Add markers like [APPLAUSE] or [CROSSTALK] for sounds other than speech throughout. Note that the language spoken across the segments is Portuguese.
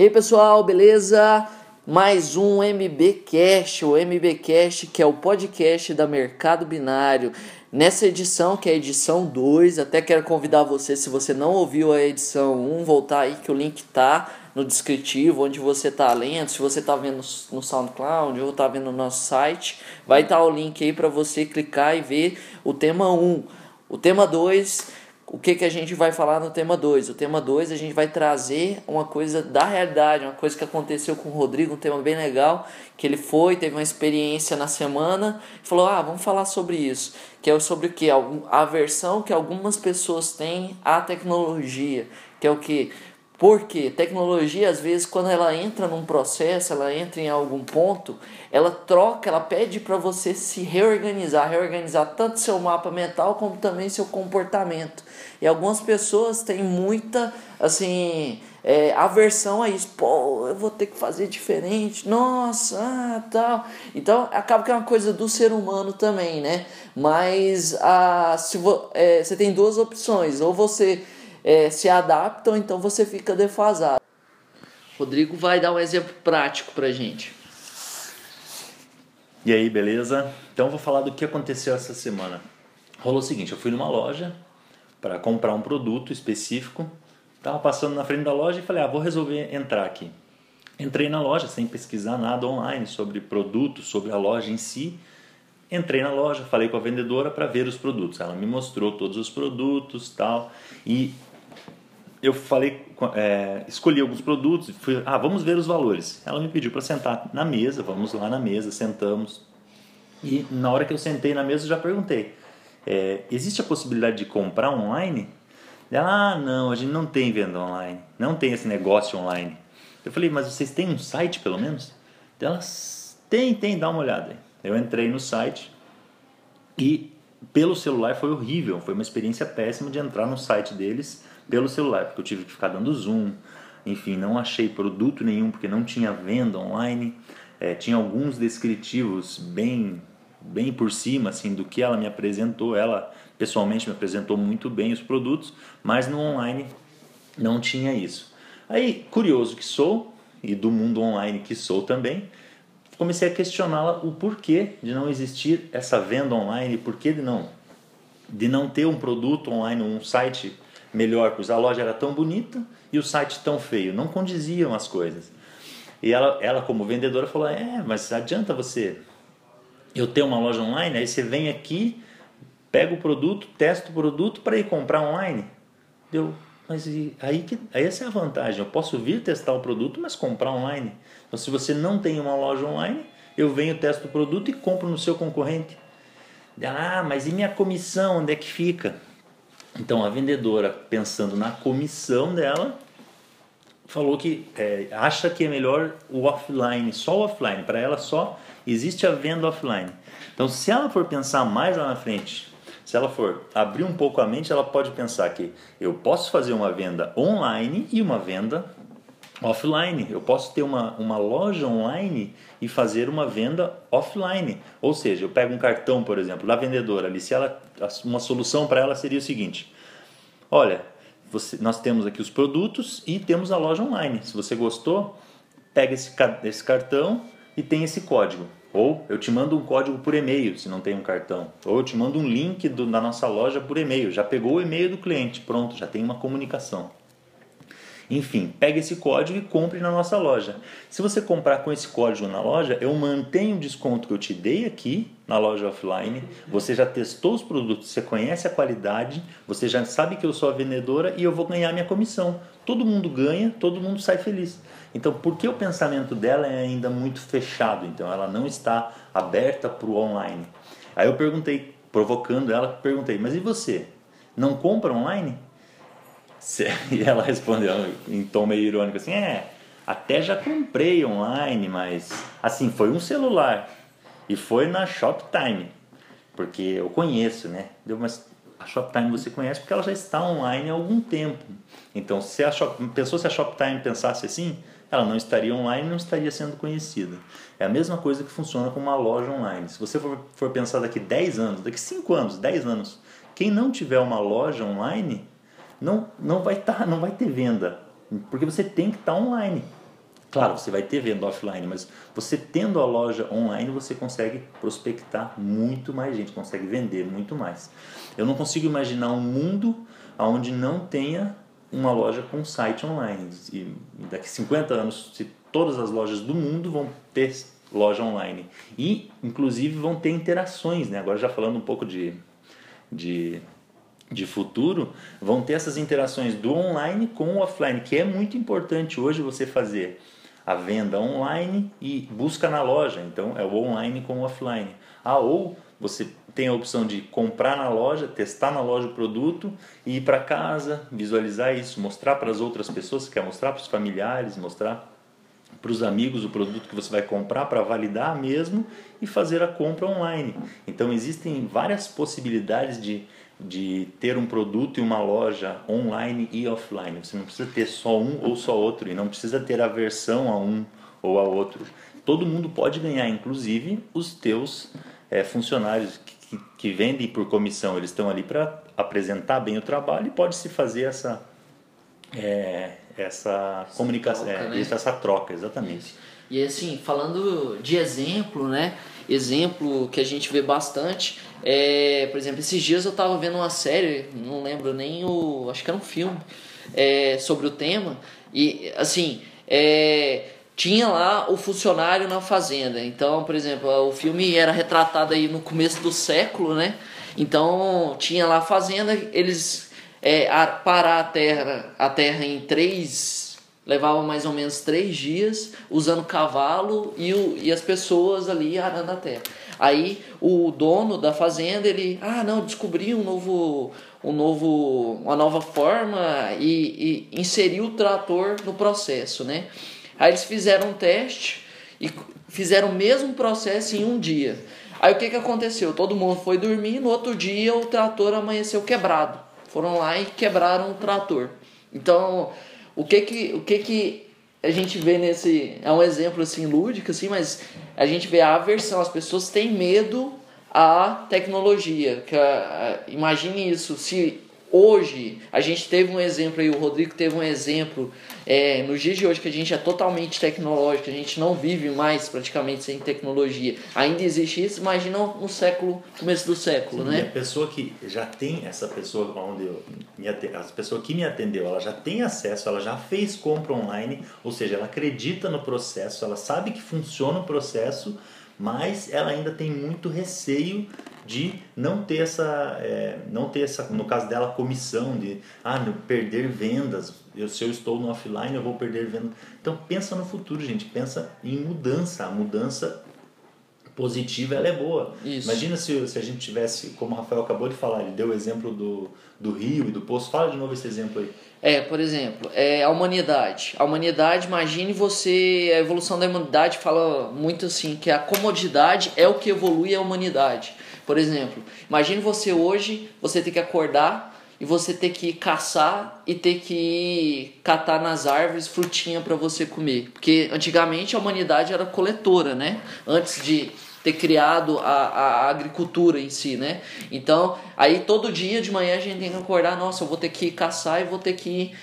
E aí pessoal, beleza? Mais um MBcast, o MBcast que é o podcast da Mercado Binário. Nessa edição, que é a edição 2, até quero convidar você, se você não ouviu a edição 1, voltar aí que o link tá no descritivo, onde você tá lendo, se você tá vendo no SoundCloud ou tá vendo no nosso site, vai estar tá o link aí para você clicar e ver o tema 1. O tema 2 o que, que a gente vai falar no tema 2? O tema 2 a gente vai trazer uma coisa da realidade, uma coisa que aconteceu com o Rodrigo, um tema bem legal, que ele foi, teve uma experiência na semana, falou: "Ah, vamos falar sobre isso", que é sobre o que a aversão que algumas pessoas têm à tecnologia, que é o que porque tecnologia, às vezes, quando ela entra num processo, ela entra em algum ponto, ela troca, ela pede para você se reorganizar, reorganizar tanto seu mapa mental como também seu comportamento. E algumas pessoas têm muita, assim, é, aversão a isso. Pô, eu vou ter que fazer diferente, nossa, ah, tal. Então, acaba que é uma coisa do ser humano também, né? Mas ah, se vo, é, você tem duas opções, ou você é, se adaptam, então você fica defasado. Rodrigo vai dar um exemplo prático pra gente. E aí, beleza? Então vou falar do que aconteceu essa semana. Rolou o seguinte, eu fui numa loja para comprar um produto específico, tava passando na frente da loja e falei, ah, vou resolver entrar aqui. Entrei na loja sem pesquisar nada online sobre produto, sobre a loja em si. Entrei na loja, falei com a vendedora para ver os produtos. Ela me mostrou todos os produtos, tal, e eu falei, é, escolhi alguns produtos, fui, ah, vamos ver os valores. Ela me pediu para sentar na mesa, vamos lá na mesa, sentamos. E na hora que eu sentei na mesa, eu já perguntei: é, existe a possibilidade de comprar online? Ela, ah, não, a gente não tem venda online, não tem esse negócio online. Eu falei, mas vocês têm um site pelo menos? Ela, tem, tem, dá uma olhada. Eu entrei no site e pelo celular foi horrível, foi uma experiência péssima de entrar no site deles pelo celular, porque eu tive que ficar dando zoom, enfim, não achei produto nenhum porque não tinha venda online, é, tinha alguns descritivos bem bem por cima assim do que ela me apresentou, ela pessoalmente me apresentou muito bem os produtos, mas no online não tinha isso. Aí, curioso que sou e do mundo online que sou também, comecei a questioná-la o porquê de não existir essa venda online, porquê de não de não ter um produto online, um site melhor, pois a loja era tão bonita e o site tão feio, não condiziam as coisas. E ela, ela como vendedora falou: "É, mas adianta você eu ter uma loja online, aí você vem aqui, pega o produto, testa o produto para ir comprar online". Deu, mas aí que aí essa é a vantagem. Eu posso vir testar o produto, mas comprar online. Então se você não tem uma loja online, eu venho, testo o produto e compro no seu concorrente. Ah, mas e minha comissão, onde é que fica? Então a vendedora, pensando na comissão dela, falou que é, acha que é melhor o offline, só o offline. Para ela só existe a venda offline. Então se ela for pensar mais lá na frente, se ela for abrir um pouco a mente, ela pode pensar que eu posso fazer uma venda online e uma venda offline. Eu posso ter uma, uma loja online e fazer uma venda offline. Ou seja, eu pego um cartão, por exemplo, da vendedora ali, se ela, uma solução para ela seria o seguinte: olha, você, nós temos aqui os produtos e temos a loja online. Se você gostou, pega esse, esse cartão e tem esse código. Ou eu te mando um código por e-mail, se não tem um cartão. Ou eu te mando um link do, da nossa loja por e-mail. Já pegou o e-mail do cliente, pronto, já tem uma comunicação. Enfim, pega esse código e compre na nossa loja. Se você comprar com esse código na loja, eu mantenho o desconto que eu te dei aqui na loja offline. Você já testou os produtos, você conhece a qualidade, você já sabe que eu sou a vendedora e eu vou ganhar minha comissão. Todo mundo ganha, todo mundo sai feliz. Então, por que o pensamento dela é ainda muito fechado? Então, ela não está aberta para o online. Aí eu perguntei, provocando ela, perguntei: mas e você? Não compra online? [LAUGHS] E ela respondeu em tom meio irônico assim: É, até já comprei online, mas assim, foi um celular e foi na Shoptime, porque eu conheço, né? Deu, mas a Shoptime você conhece porque ela já está online há algum tempo. Então, se a Shop, pensou se a Shoptime pensasse assim, ela não estaria online não estaria sendo conhecida. É a mesma coisa que funciona com uma loja online. Se você for, for pensar daqui 10 anos, daqui 5 anos, 10 anos, quem não tiver uma loja online não, não, vai tá, não vai ter venda, porque você tem que estar tá online. Claro, você vai ter venda offline, mas você tendo a loja online, você consegue prospectar muito mais gente, consegue vender muito mais. Eu não consigo imaginar um mundo onde não tenha uma loja com site online. E daqui 50 anos, se todas as lojas do mundo vão ter loja online. E, inclusive, vão ter interações, né? Agora já falando um pouco de, de, de futuro, vão ter essas interações do online com o offline, que é muito importante hoje você fazer a venda online e busca na loja. Então, é o online com o offline. Ah, ou você tem a opção de comprar na loja, testar na loja o produto e ir para casa, visualizar isso, mostrar para as outras pessoas, quer mostrar para os familiares, mostrar para os amigos o produto que você vai comprar para validar mesmo e fazer a compra online. Então existem várias possibilidades de, de ter um produto e uma loja online e offline. Você não precisa ter só um ou só outro e não precisa ter aversão a um ou a outro. Todo mundo pode ganhar, inclusive os teus é, funcionários que, que vendem por comissão. Eles estão ali para apresentar bem o trabalho e pode se fazer essa é, essa, essa comunicação, troca, é, né? essa troca, exatamente. Isso. E assim, falando de exemplo, né? Exemplo que a gente vê bastante, é, por exemplo, esses dias eu estava vendo uma série, não lembro nem o, acho que era um filme, é, sobre o tema, e assim, é, tinha lá o funcionário na fazenda. Então, por exemplo, o filme era retratado aí no começo do século, né? Então, tinha lá a fazenda, eles é, parar a terra, a terra em três levava mais ou menos três dias usando cavalo e, o, e as pessoas ali arando a terra. Aí o dono da fazenda ele, ah não, descobri um novo, um novo, uma nova forma e, e inseriu o trator no processo, né? Aí eles fizeram um teste e fizeram o mesmo processo em um dia. Aí o que, que aconteceu? Todo mundo foi dormir, no outro dia o trator amanheceu quebrado foram lá e quebraram o trator. Então, o que que, o que que a gente vê nesse. É um exemplo assim lúdico, assim, mas a gente vê a aversão. As pessoas têm medo à tecnologia. Que, imagine isso, se hoje a gente teve um exemplo aí, o Rodrigo teve um exemplo é, nos dias de hoje que a gente é totalmente tecnológico, a gente não vive mais praticamente sem tecnologia. Ainda existe isso, imagina no século, começo do século, Sim, né? E a pessoa que já tem essa pessoa onde eu me a pessoa que me atendeu, ela já tem acesso, ela já fez compra online, ou seja, ela acredita no processo, ela sabe que funciona o processo, mas ela ainda tem muito receio de não ter essa, é, não ter essa, no caso dela, comissão de ah, perder vendas. Eu, se eu estou no offline, eu vou perder vendas. Então pensa no futuro, gente. Pensa em mudança. A mudança positiva ela é boa. Isso. Imagina se, se a gente tivesse, como o Rafael acabou de falar, ele deu o exemplo do, do rio e do poço. Fala de novo esse exemplo aí. É, por exemplo, é a humanidade. A humanidade, imagine você, a evolução da humanidade fala muito assim, que a comodidade é o que evolui a humanidade. Por exemplo, imagine você hoje, você ter que acordar e você ter que caçar e ter que catar nas árvores frutinha para você comer. Porque antigamente a humanidade era coletora, né? Antes de ter criado a, a agricultura em si, né? Então, aí todo dia de manhã a gente tem que acordar, nossa, eu vou ter que caçar e vou ter que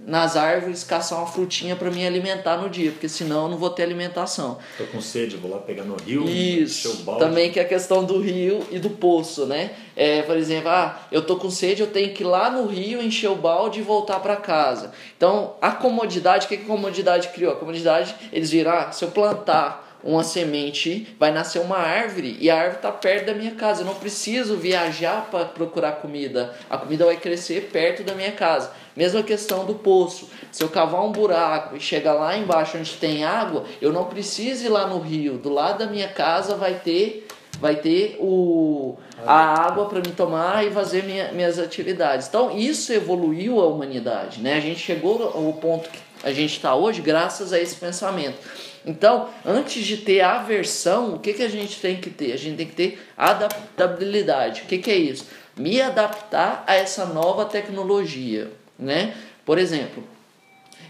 nas árvores caçar uma frutinha para me alimentar no dia, porque senão eu não vou ter alimentação. Tô com sede, vou lá pegar no rio, Isso. Balde. Também que é a questão do rio e do poço, né? É, por exemplo, ah, eu tô com sede, eu tenho que ir lá no rio encher o balde e voltar para casa. Então, a comodidade, o que a comodidade criou? A comodidade, eles viram, ah, se eu plantar uma semente, vai nascer uma árvore e a árvore está perto da minha casa. Eu não preciso viajar para procurar comida. A comida vai crescer perto da minha casa. Mesma questão do poço. Se eu cavar um buraco e chegar lá embaixo onde tem água, eu não preciso ir lá no rio. Do lado da minha casa vai ter vai ter o, a água para me tomar e fazer minha, minhas atividades. Então isso evoluiu a humanidade, né? A gente chegou ao ponto que a gente está hoje graças a esse pensamento. Então, antes de ter aversão, o que, que a gente tem que ter? A gente tem que ter adaptabilidade. O que, que é isso? Me adaptar a essa nova tecnologia, né? Por exemplo,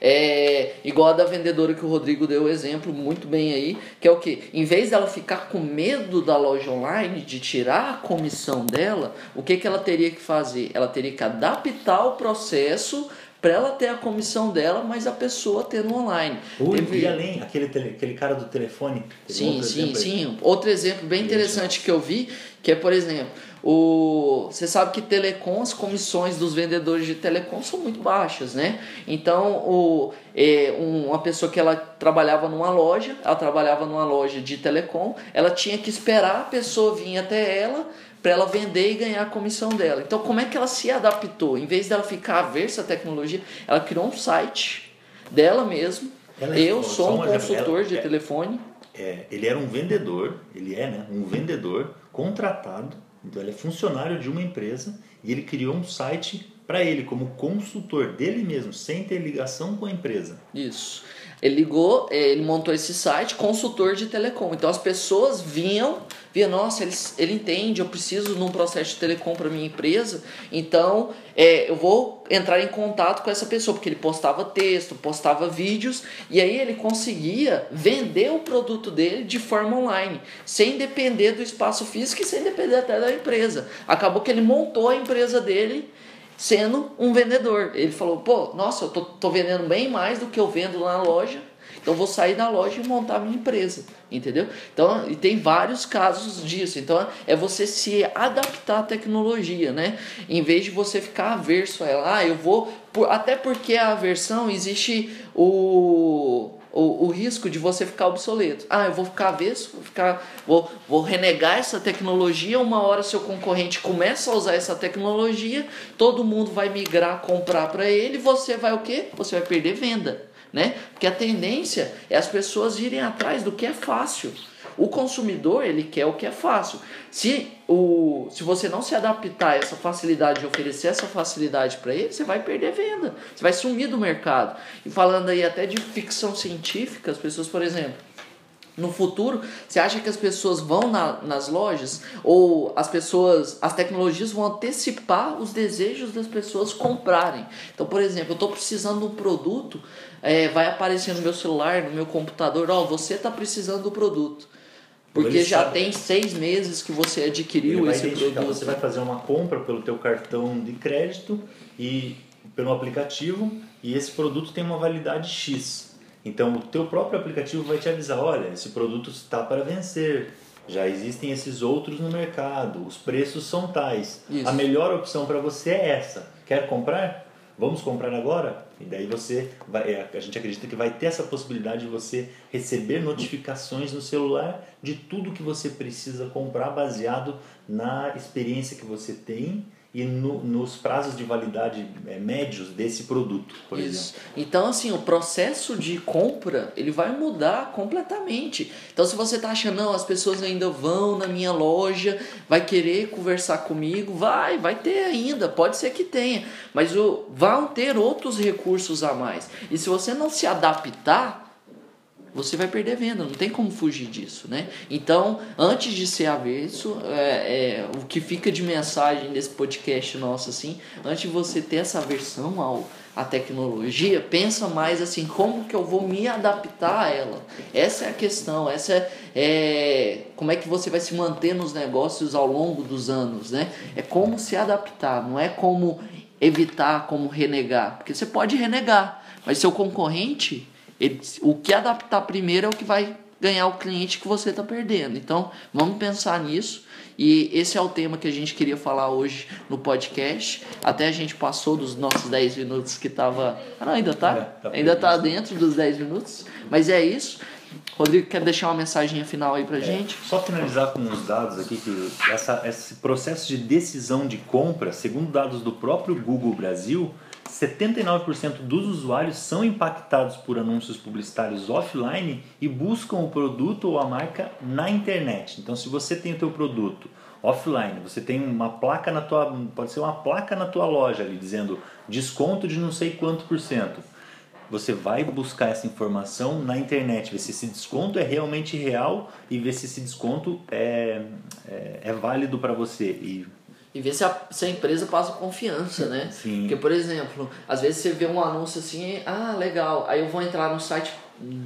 é igual a da vendedora que o Rodrigo deu o exemplo muito bem aí, que é o que? Em vez dela ficar com medo da loja online, de tirar a comissão dela, o que, que ela teria que fazer? Ela teria que adaptar o processo para ela ter a comissão dela, mas a pessoa tendo online. Ui, Teve... E além, aquele, tele, aquele cara do telefone. Sim, sim, sim. Outro exemplo bem interessante que eu vi, que é, por exemplo, o, você sabe que telecom, as comissões dos vendedores de telecom são muito baixas, né? Então, o, é, uma pessoa que ela trabalhava numa loja, ela trabalhava numa loja de telecom, ela tinha que esperar a pessoa vir até ela para ela vender e ganhar a comissão dela. Então, como é que ela se adaptou? Em vez dela ficar aversa à tecnologia, ela criou um site dela mesmo. Ela Eu sou um consultor ela, de é, telefone. É, ele era um vendedor, ele é né, um vendedor contratado então ele é funcionário de uma empresa e ele criou um site para ele como consultor dele mesmo, sem ter ligação com a empresa. Isso. Ele ligou, é, ele montou esse site, consultor de telecom. Então as pessoas vinham, via, nossa, ele, ele entende, eu preciso num processo de telecom para minha empresa, então é, eu vou entrar em contato com essa pessoa, porque ele postava texto, postava vídeos, e aí ele conseguia vender o produto dele de forma online, sem depender do espaço físico e sem depender até da empresa. Acabou que ele montou a empresa dele sendo um vendedor. Ele falou, pô, nossa, eu tô, tô vendendo bem mais do que eu vendo na loja, então vou sair da loja e montar minha empresa, entendeu? Então, e tem vários casos disso. Então, é você se adaptar à tecnologia, né? Em vez de você ficar averso a ela, ah, eu vou, até porque a aversão existe o o, o risco de você ficar obsoleto. Ah, eu vou ficar avesso, vou, ficar, vou, vou renegar essa tecnologia. Uma hora seu concorrente começa a usar essa tecnologia, todo mundo vai migrar, comprar para ele, você vai o quê? Você vai perder venda, né? Porque a tendência é as pessoas irem atrás do que é fácil. O consumidor, ele quer o que é fácil. Se, o, se você não se adaptar a essa facilidade de oferecer essa facilidade para ele, você vai perder venda. Você vai sumir do mercado. E falando aí até de ficção científica, as pessoas, por exemplo, no futuro, você acha que as pessoas vão na, nas lojas ou as pessoas, as tecnologias vão antecipar os desejos das pessoas comprarem? Então, por exemplo, eu estou precisando de um produto, é, vai aparecer no meu celular, no meu computador, ó, oh, você está precisando do produto. Porque já sabe. tem seis meses que você adquiriu esse produto. Você vai fazer uma compra pelo teu cartão de crédito e pelo aplicativo e esse produto tem uma validade X. Então o teu próprio aplicativo vai te avisar, olha, esse produto está para vencer. Já existem esses outros no mercado, os preços são tais. Isso. A melhor opção para você é essa. Quer comprar? Vamos comprar agora? E daí você vai, é, a gente acredita que vai ter essa possibilidade de você receber notificações no celular de tudo que você precisa comprar baseado na experiência que você tem e no, nos prazos de validade é, médios desse produto, por Isso. exemplo. Então, assim, o processo de compra ele vai mudar completamente. Então, se você está achando, não, as pessoas ainda vão na minha loja, vai querer conversar comigo, vai, vai ter ainda, pode ser que tenha, mas o, vão ter outros recursos a mais. E se você não se adaptar, você vai perder venda, não tem como fugir disso, né? Então, antes de ser avesso, é, é, o que fica de mensagem desse podcast nosso, assim, antes de você ter essa aversão ao, à tecnologia, pensa mais assim, como que eu vou me adaptar a ela? Essa é a questão, essa é, é como é que você vai se manter nos negócios ao longo dos anos, né? É como se adaptar, não é como evitar, como renegar, porque você pode renegar, mas seu concorrente ele, o que adaptar primeiro é o que vai ganhar o cliente que você está perdendo. Então, vamos pensar nisso. E esse é o tema que a gente queria falar hoje no podcast. Até a gente passou dos nossos 10 minutos que estava. Ah, não, ainda tá? É, tá ainda está dentro dos 10 minutos. Mas é isso. Rodrigo, quer deixar uma mensagem final aí pra é, gente? Só finalizar com uns dados aqui que essa, esse processo de decisão de compra, segundo dados do próprio Google Brasil, 79% dos usuários são impactados por anúncios publicitários offline e buscam o produto ou a marca na internet. Então, se você tem o teu produto offline, você tem uma placa na tua, pode ser uma placa na tua loja ali dizendo desconto de não sei quanto por cento. Você vai buscar essa informação na internet, ver se esse desconto é realmente real e ver se esse desconto é, é, é válido para você. E e ver se a, se a empresa passa confiança, né? Sim. Porque, por exemplo, às vezes você vê um anúncio assim, ah, legal, aí eu vou entrar no site,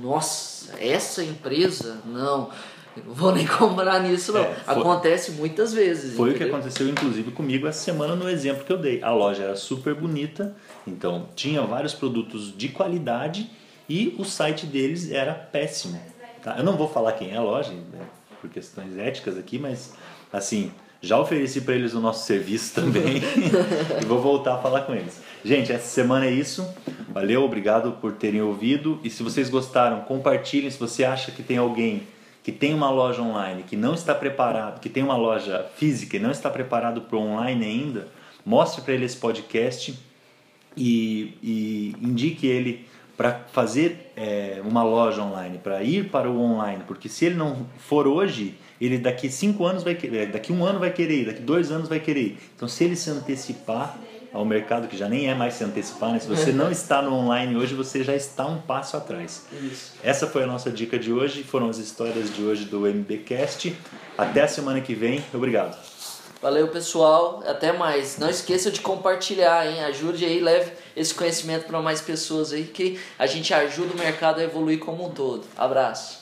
nossa, essa empresa? Não. não vou nem [LAUGHS] comprar nisso não. É, foi- Acontece muitas vezes. Foi o que entendeu? aconteceu, inclusive, comigo essa semana no exemplo que eu dei. A loja era super bonita, então tinha vários produtos de qualidade e o site deles era péssimo. tá? Eu não vou falar quem é a loja, né, por questões éticas aqui, mas assim, já ofereci para eles o nosso serviço também [LAUGHS] e vou voltar a falar com eles. Gente, essa semana é isso. Valeu, obrigado por terem ouvido. E se vocês gostaram, compartilhem. Se você acha que tem alguém que tem uma loja online, que não está preparado, que tem uma loja física e não está preparado para o online ainda, mostre para ele esse podcast e, e indique ele para fazer é, uma loja online, para ir para o online, porque se ele não for hoje, ele daqui cinco anos vai querer, daqui um ano vai querer, daqui dois anos vai querer. Então, se ele se antecipar ao mercado, que já nem é mais se antecipar, né? se você não está no online hoje, você já está um passo atrás. Isso. Essa foi a nossa dica de hoje, foram as histórias de hoje do MBcast. Até a semana que vem, obrigado. Valeu, pessoal. Até mais. Não esqueça de compartilhar, hein? Ajude aí, leve esse conhecimento para mais pessoas aí, que a gente ajuda o mercado a evoluir como um todo. Abraço.